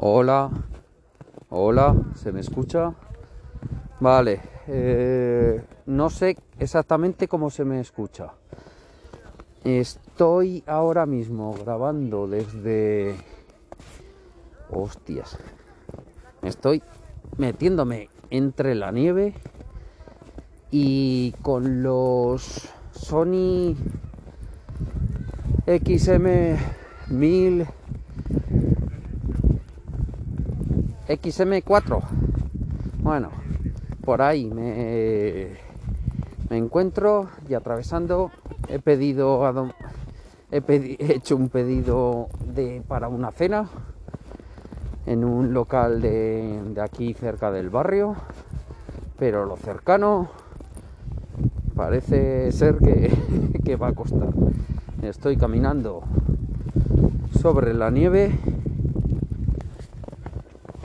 Hola, hola, ¿se me escucha? Vale, eh, no sé exactamente cómo se me escucha. Estoy ahora mismo grabando desde... Hostias. Estoy metiéndome entre la nieve y con los Sony XM1000 XM4. Bueno, por ahí me, me encuentro y atravesando he pedido he, he, hecho un pedido de para una cena en un local de, de aquí cerca del barrio, pero lo cercano parece ser que, que va a costar. Estoy caminando sobre la nieve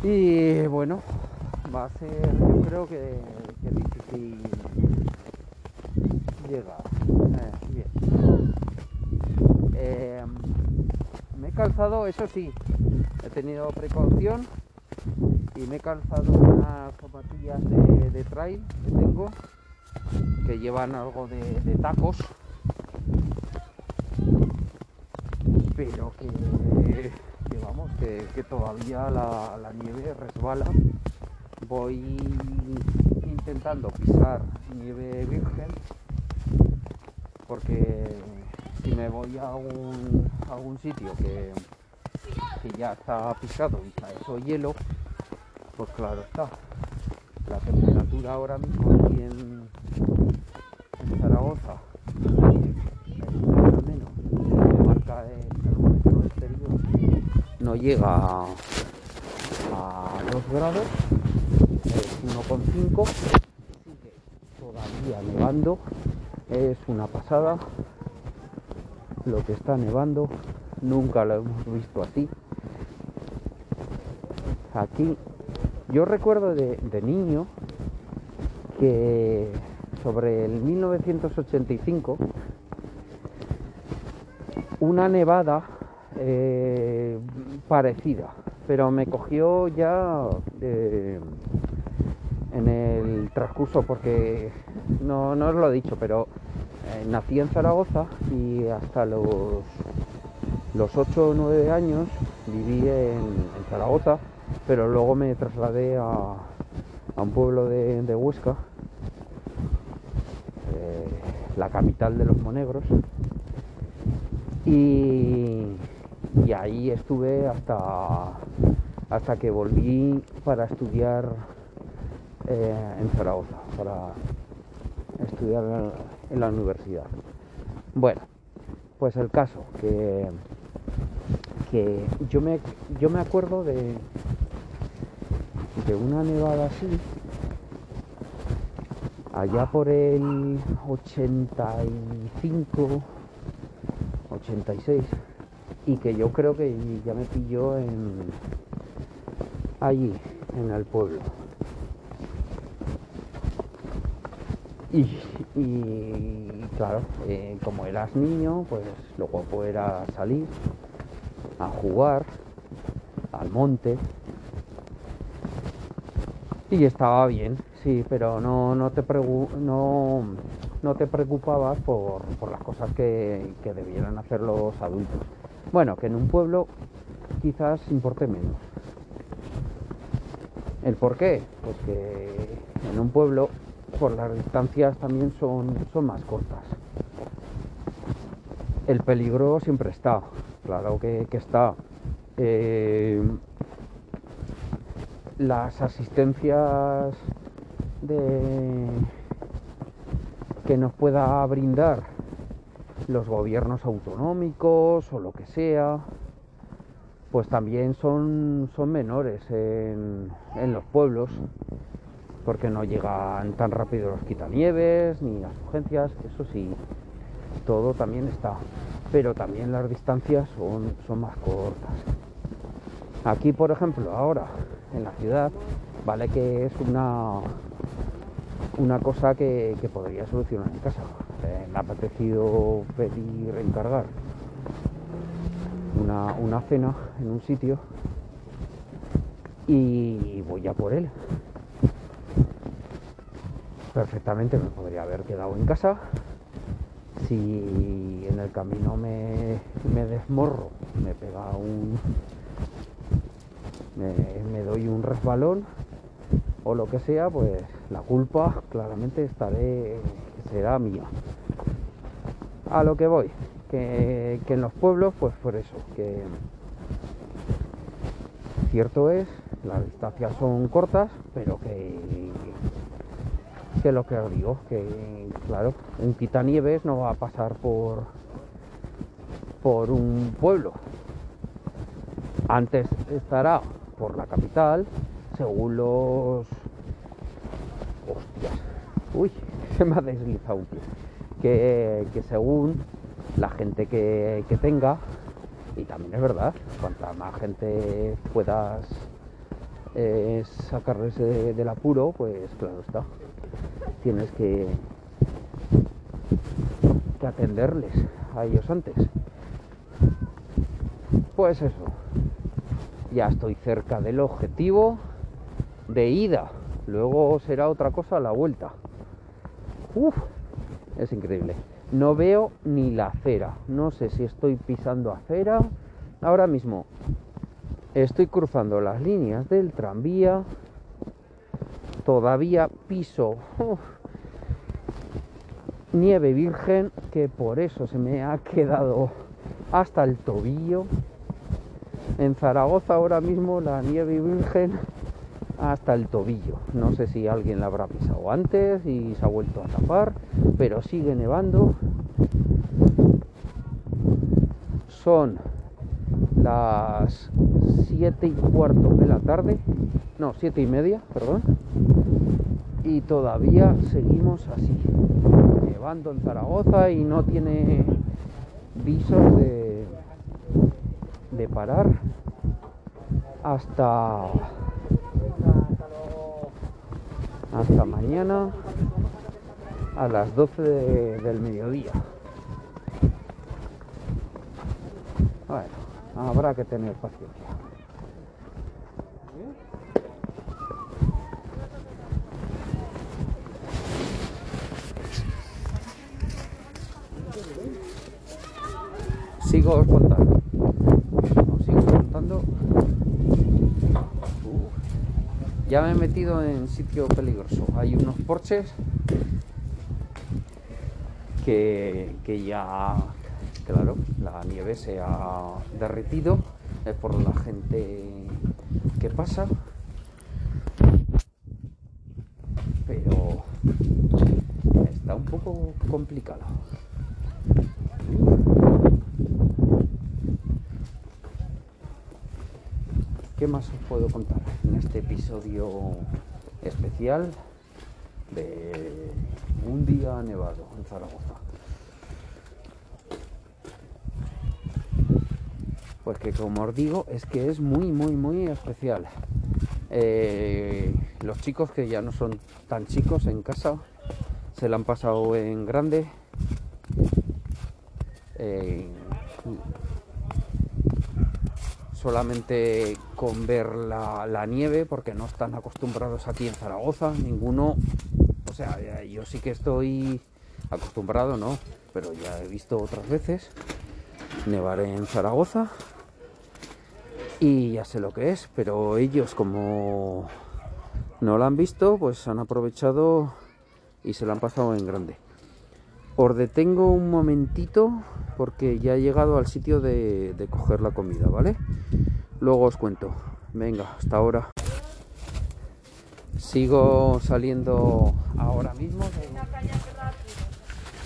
y bueno, va a ser, yo creo que, difícil llegar. Eh, bien. Eh, me he calzado, eso sí, he tenido precaución y me he calzado unas zapatillas de, trail que tengo que llevan algo de tacos pero que que vamos, que, que todavía la, la, nieve resbala. Voy intentando pisar nieve virgen porque si me voy a un, a un sitio que, que ya está pisado y está eso hielo, pues claro está. La temperatura ahora mismo aquí en, en Zaragoza menos marca no llega a, a 2 grados, es 1,5, sigue todavía nevando, es una pasada lo que está nevando, nunca lo hemos visto así. Aquí, yo recuerdo de, niño que sobre el 1985 una nevada eh, parecida, pero me cogió ya eh, en el transcurso porque no, no os lo he dicho, pero eh, nací en Zaragoza y hasta los los 8 o 9 años viví en, Zaragoza, pero luego me trasladé a, a un pueblo de, de Huesca, eh, la capital de los monegros, y, y ahí estuve hasta, hasta que volví para estudiar eh, en Zaragoza, para estudiar en la universidad. Bueno, pues el caso, que, que yo, me, yo me acuerdo de, de una nevada así, allá por el 85, 86 y que yo creo que ya me pilló allí, en el pueblo. Y, y claro, eh, como eras niño, pues lo guapo era salir a jugar al monte. Y estaba bien, sí, pero no, no, te, no, no te preocupabas por, por las cosas que, que debieran hacer los adultos. Bueno, que en un pueblo quizás importe menos. ¿El por qué? Pues que en un pueblo por las distancias también son, son más cortas. El peligro siempre está, claro que, que está. Eh, las asistencias que nos pueda brindar los gobiernos autonómicos o lo que sea, pues también son, son menores en, en, los pueblos, porque no llegan tan rápido los quitanieves ni las urgencias, eso sí, todo también está, pero también las distancias son, son más cortas. Aquí, por ejemplo, ahora en la ciudad, vale que es una, una cosa que, que podría solucionar en casa, me ha apetecido pedir encargar una, una, cena en un sitio y voy a por él. Perfectamente me podría haber quedado en casa. Si en el camino me, me desmorro, me pega un. Me, me doy un resbalón o lo que sea, pues la culpa claramente estaré, será mía. A lo que voy, que, que en los pueblos, pues por eso, que cierto es, las distancias son cortas, pero que, que lo que os digo, que claro, un quitanieves no va a pasar por, por un pueblo. Antes estará por la capital, según los... Hostias. Uy, se me ha deslizado un pie. Que, que según la gente que, que tenga, y también es verdad, cuanta más gente puedas eh, sacarles de- del apuro, pues claro está. Tienes que, que atenderles a ellos antes. Pues eso. Ya estoy cerca del objetivo de ida. Luego será otra cosa la vuelta. Uf, es increíble. No veo ni la acera. No sé si estoy pisando acera. Ahora mismo estoy cruzando las líneas del tranvía. Todavía piso nieve virgen que por eso se me ha quedado hasta el tobillo. En Zaragoza ahora mismo la nieve virgen hasta el tobillo. No sé si alguien la habrá pisado antes y se ha vuelto a tapar, pero sigue nevando. Son las siete y cuarto de la tarde, no, siete y media, perdón, y todavía seguimos así, nevando en Zaragoza y no tiene visos de, de parar hasta hasta mañana a las 12 de- del mediodía. Bueno, habrá que tener paciencia. Sigo contando. Os sigo contando. Ya me he metido en sitio peligroso. Hay unos porches que, que ya, claro, la nieve se ha derretido es por la gente que pasa. Pero está un poco complicado. Más os puedo contar en este episodio especial de un día nevado en Zaragoza? Pues que como os digo, es que es muy, muy, muy especial. Eh, los chicos que ya no son tan chicos en casa, se la han pasado en grande. Solamente con ver la, nieve, porque no están acostumbrados aquí en Zaragoza, ninguno, o sea, yo sí que estoy acostumbrado, ¿no? Pero ya he visto otras veces nevar en Zaragoza y ya sé lo que es, pero ellos como no la han visto, pues han aprovechado y se la han pasado en grande. Os detengo un momentito porque ya he llegado al sitio de, coger la comida, ¿vale? Luego os cuento. Venga, hasta ahora. Sigo saliendo ahora mismo de-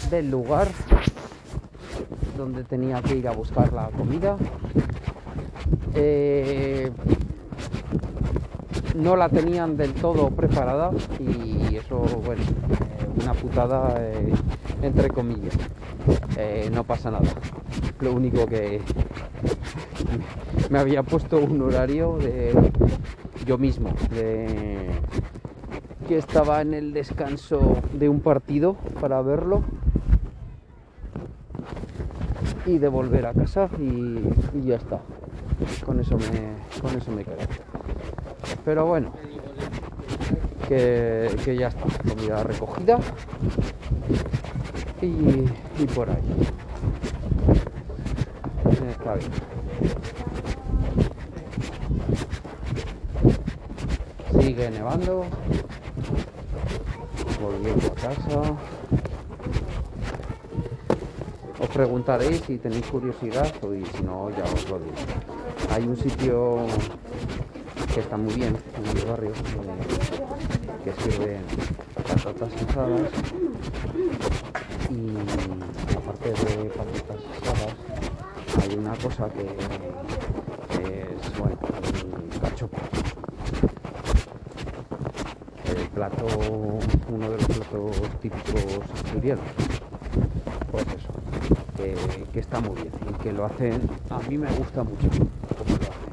del lugar donde tenía que ir a buscar la comida. Eh, no la tenían del todo preparada y eso, bueno, eh, una putada eh, entre comillas. Eh, no pasa nada. Lo único que me había puesto un horario de yo mismo, de que estaba en el descanso de un partido para verlo y de volver a casa y, ya está. Con eso me, con eso me quedo. Pero bueno, que, que ya está, comida recogida y, por ahí. Está bien. Sigue nevando. Volviendo a casa. Os preguntaréis si tenéis curiosidad o y si no ya os lo digo. Hay un sitio que está muy bien en mi barrio eh, que sirve patatas asadas y aparte de patatas asadas hay una cosa que es bueno el cachopo el plato uno de los platos típicos asturianos pues eso que, que está muy bien y que lo hacen a mí me gusta mucho como lo hacen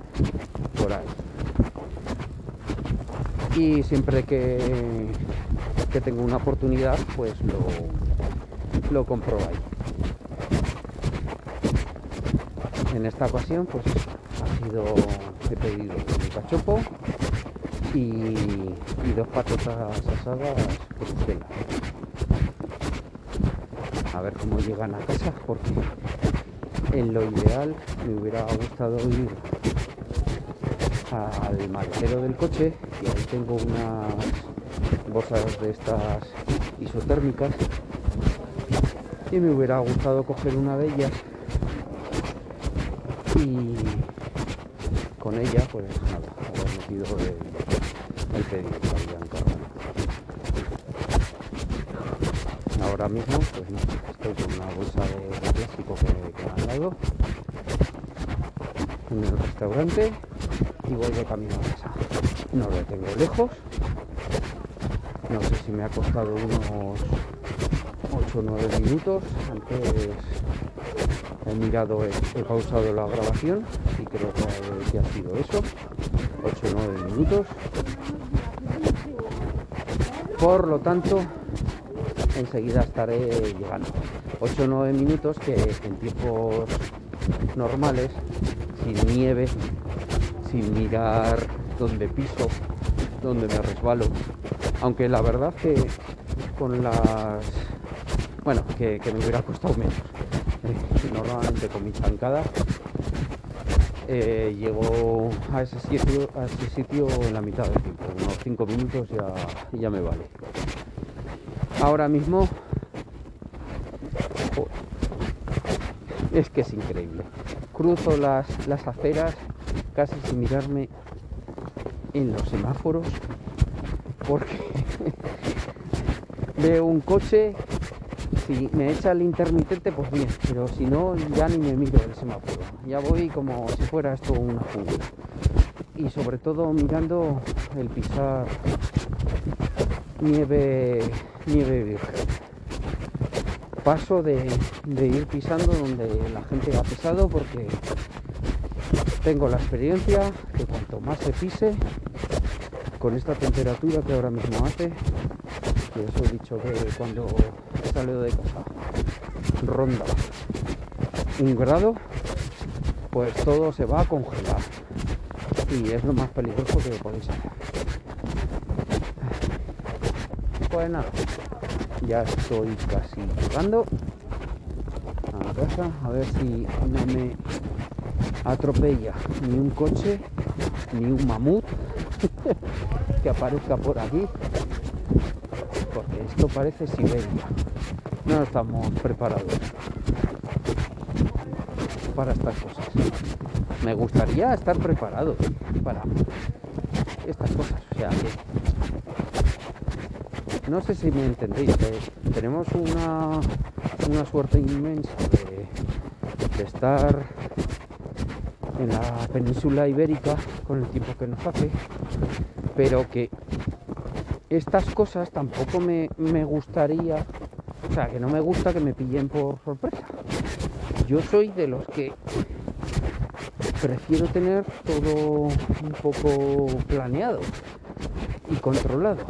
por ahí. Y siempre que, que tengo una oportunidad pues lo, lo compro ahí en esta ocasión pues ha sido he pedido un cachopo y, dos patatas asadas a ver cómo llegan a casa porque en lo ideal me hubiera gustado ir al maletero del coche y ahí tengo unas bolsas de estas isotérmicas y me hubiera gustado coger una de ellas y con ella pues nada, haber metido el, pedido que había encargado. Ahora mismo pues no, estoy con una bolsa de, de plástico que, que me han dado en el restaurante y voy de camino a casa. No lo tengo lejos. No sé si me ha costado unos 8 o 9 minutos. Antes he mirado, he, pausado la grabación y creo que, que ha sido eso. 8 o 9 minutos. Por lo tanto, enseguida estaré llegando. 8 o 9 minutos que en tiempos normales, sin nieve, sin mirar dónde piso, dónde me resbalo. Aunque la verdad que con las... Bueno, que, me hubiera costado menos. Eh, normalmente con mi zancada eh, llego a ese, sitio, a ese sitio en la mitad del tiempo. Unos 5 minutos ya, ya me vale. Ahora mismo... es que es increíble. Cruzo las, las aceras casi sin mirarme en los semáforos porque veo un coche si me echa el intermitente pues bien pero si no ya ni me miro el semáforo. Ya voy como si fuera esto una jungla. Y sobre todo mirando el pisar nieve nieve virgen paso de, de ir pisando donde la gente ha pisado porque tengo la experiencia que cuanto más se pise, con esta temperatura que ahora mismo hace, que os he dicho que cuando salido de casa ronda un grado, pues todo se va a congelar. Y es lo más peligroso que podéis hacer. Pues nada, ya estoy casi llegando a casa, a ver si no me atropella ni un coche, ni un mamut que aparezca por aquí, esto parece Siberia. No estamos preparados para estas cosas. Me gustaría estar preparado para estas cosas. O sea que no sé si me entendéis. eh, tenemos una, una suerte inmensa de, de estar en la península ibérica con el tiempo que nos hace, pero que estas cosas tampoco me, me gustaría, o sea, que no me gusta que me pillen por sorpresa. Yo soy de los que prefiero tener todo un poco planeado y controlado.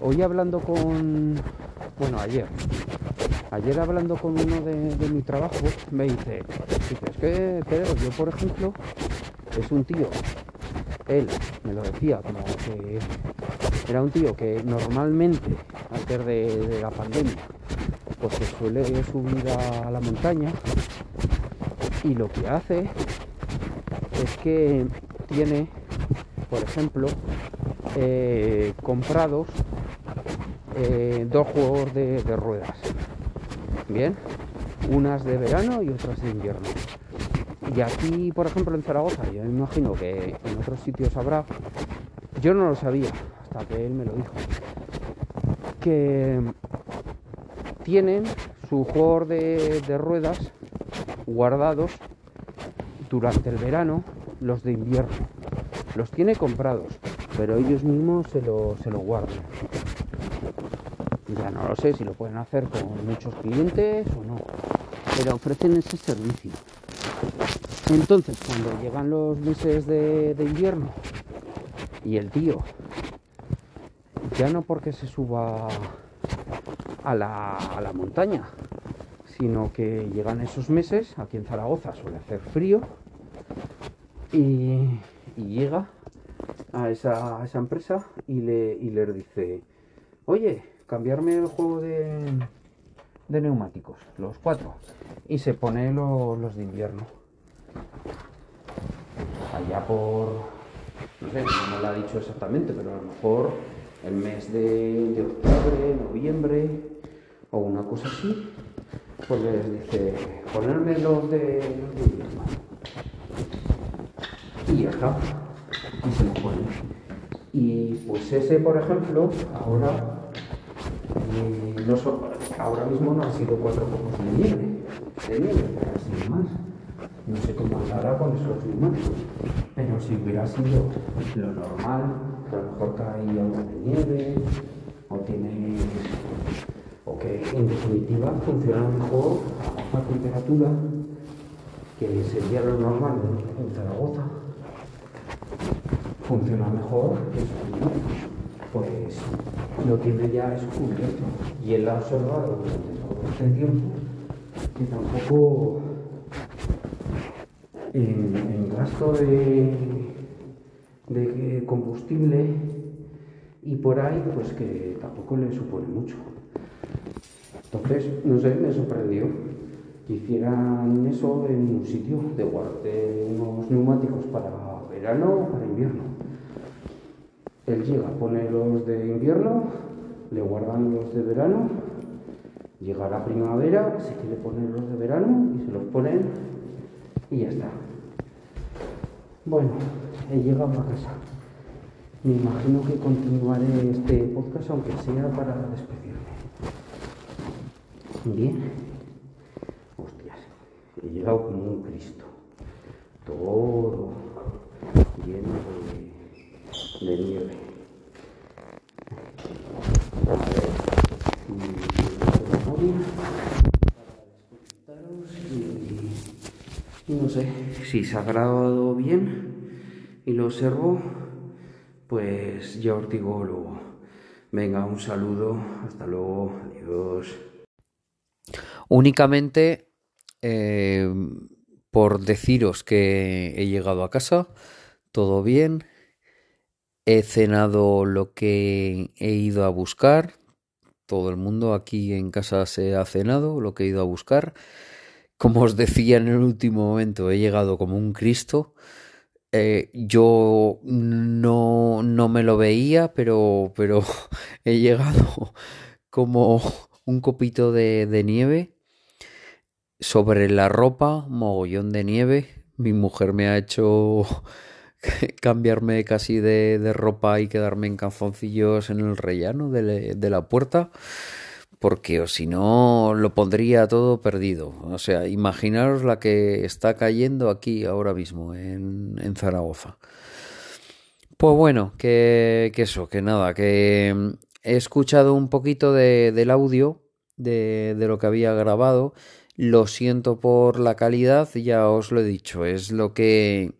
Hoy hablando con, bueno, ayer, ayer hablando con uno de, de mi trabajo, me dice, es que Pedro, yo por ejemplo, es un tío él me lo decía, como que era un tío que normalmente, antes de, la pandemia, pues suele subir a la montaña y lo que hace es que tiene, por ejemplo, eh, comprados eh, dos juegos de, de ruedas. Bien, unas de verano y otras de invierno. Y aquí, por ejemplo, en Zaragoza, yo me imagino que en otros sitios habrá, yo no lo sabía hasta que él me lo dijo, que tienen su juego de, ruedas guardados durante el verano, los de invierno. Los tiene comprados, pero ellos mismos se lo, se lo guardan. Ya no lo sé si lo pueden hacer con muchos clientes o no, pero ofrecen ese servicio. Entonces, cuando llegan los meses de, invierno y el tío, ya no porque se suba a la, montaña, sino que llegan esos meses, aquí en Zaragoza suele hacer frío, y, llega a esa, empresa y, le, dice, oye, cambiarme el juego de, neumáticos, los cuatro, y se pone los de invierno. Allá por, no sé, no me lo ha dicho exactamente, pero a lo mejor el mes de, octubre, noviembre o una cosa así, pues les dice, ponerme los de, los Y ya está, y se lo pone. Y pues ese, por ejemplo, ahora, eh, no ahora mismo no ha sido cuatro pocos de nieve, de nieve, pero sido más. No sé cómo andará con esos neumáticos, pero si hubiera sido lo normal, a lo mejor cae algo de nieve, o tiene, o que en definitiva funciona mejor a baja temperatura, que sería lo normal en Zaragoza, funciona mejor que esos neumáticos, pues lo tiene ya descubierto y él ha observado durante todo este tiempo que tampoco en, gasto de, de combustible y por ahí pues que tampoco le supone mucho. Entonces, no sé, me sorprendió que hicieran eso en un sitio de guardar unos neumáticos para verano o para invierno. Él llega, pone los de invierno, le guardan los de verano, llega la primavera, se quiere poner los de verano y se los ponen y ya está. Bueno, he llegado a casa. Me imagino que continuaré este podcast aunque sea para despedirme. Bien. Hostias, he llegado como un Cristo. Todo lleno de, de nieve. A ver no sé si se ha grabado bien y lo observo, pues ya os digo luego. Venga, un saludo, hasta luego, adiós. Únicamente eh, por deciros que he llegado a casa, todo bien, he cenado lo que he ido a buscar, todo el mundo aquí en casa se ha cenado lo que he ido a buscar como os decía en el último momento, he llegado como un Cristo. Eh, yo no, no, me lo veía, pero, pero he llegado como un copito de, de nieve sobre la ropa, mogollón de nieve. Mi mujer me ha hecho cambiarme casi de, de, ropa y quedarme en calzoncillos en el rellano de, de la puerta porque o si no lo pondría todo perdido. O sea, imaginaros la que está cayendo aquí ahora mismo en, en Zaragoza. Pues bueno, que, que, eso, que nada, que mm, he escuchado un poquito de, del audio de, de lo que había grabado. Lo siento por la calidad, ya os lo he dicho, es lo que...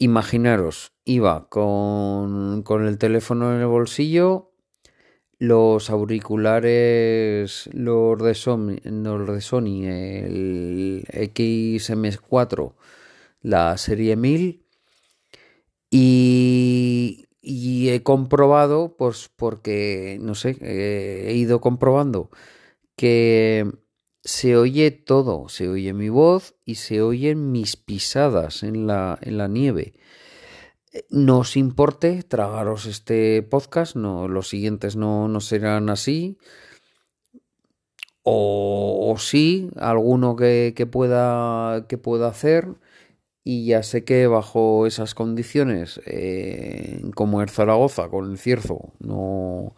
Imaginaros, iba con, con el teléfono en el bolsillo, los auriculares, los de Sony, los de Sony el XM4, la serie 1000 Y, he comprobado, pues porque, no sé, he ido comprobando que se oye todo, se oye mi voz y se oyen mis pisadas en la, en la nieve. No os importe tragaros este podcast, no, los siguientes no, no serán así. O, sí, alguno que, pueda, que pueda hacer. Y ya sé que bajo esas condiciones, eh, como en Zaragoza, con el cierzo, no,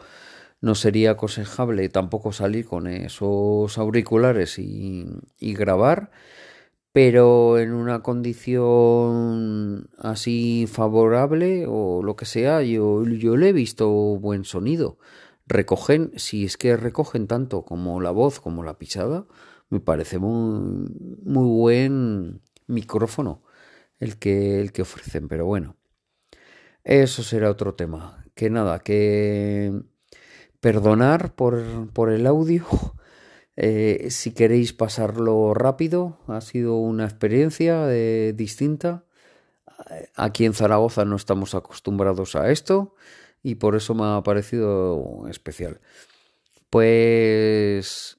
no sería aconsejable tampoco salir con esos auriculares y, y grabar pero en una condición así favorable o lo que sea, yo, yo le he visto buen sonido. Recogen, si es que recogen tanto como la voz como la pisada, me parece muy, muy buen micrófono el que, el que ofrecen, pero bueno, eso será otro tema. Que nada, que perdonar por, por el audio eh, si queréis pasarlo rápido, ha sido una experiencia eh, distinta. Aquí en Zaragoza no estamos acostumbrados a esto y por eso me ha parecido especial. Pues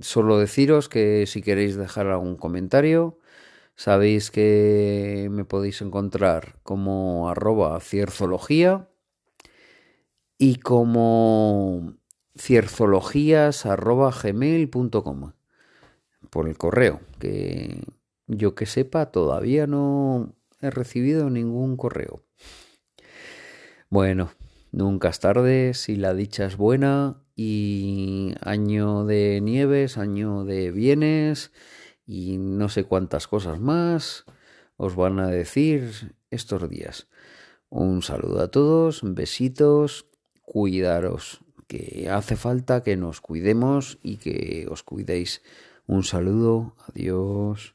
solo deciros que si queréis dejar algún comentario, sabéis que me podéis encontrar como arroba cierzología y como cierzologías.gmail.com por el correo, que yo que sepa todavía no he recibido ningún correo. Bueno, nunca es tarde si la dicha es buena y año de nieves, año de bienes y no sé cuántas cosas más os van a decir estos días. Un saludo a todos, besitos, cuidaros que hace falta que nos cuidemos y que os cuidéis. Un saludo, adiós.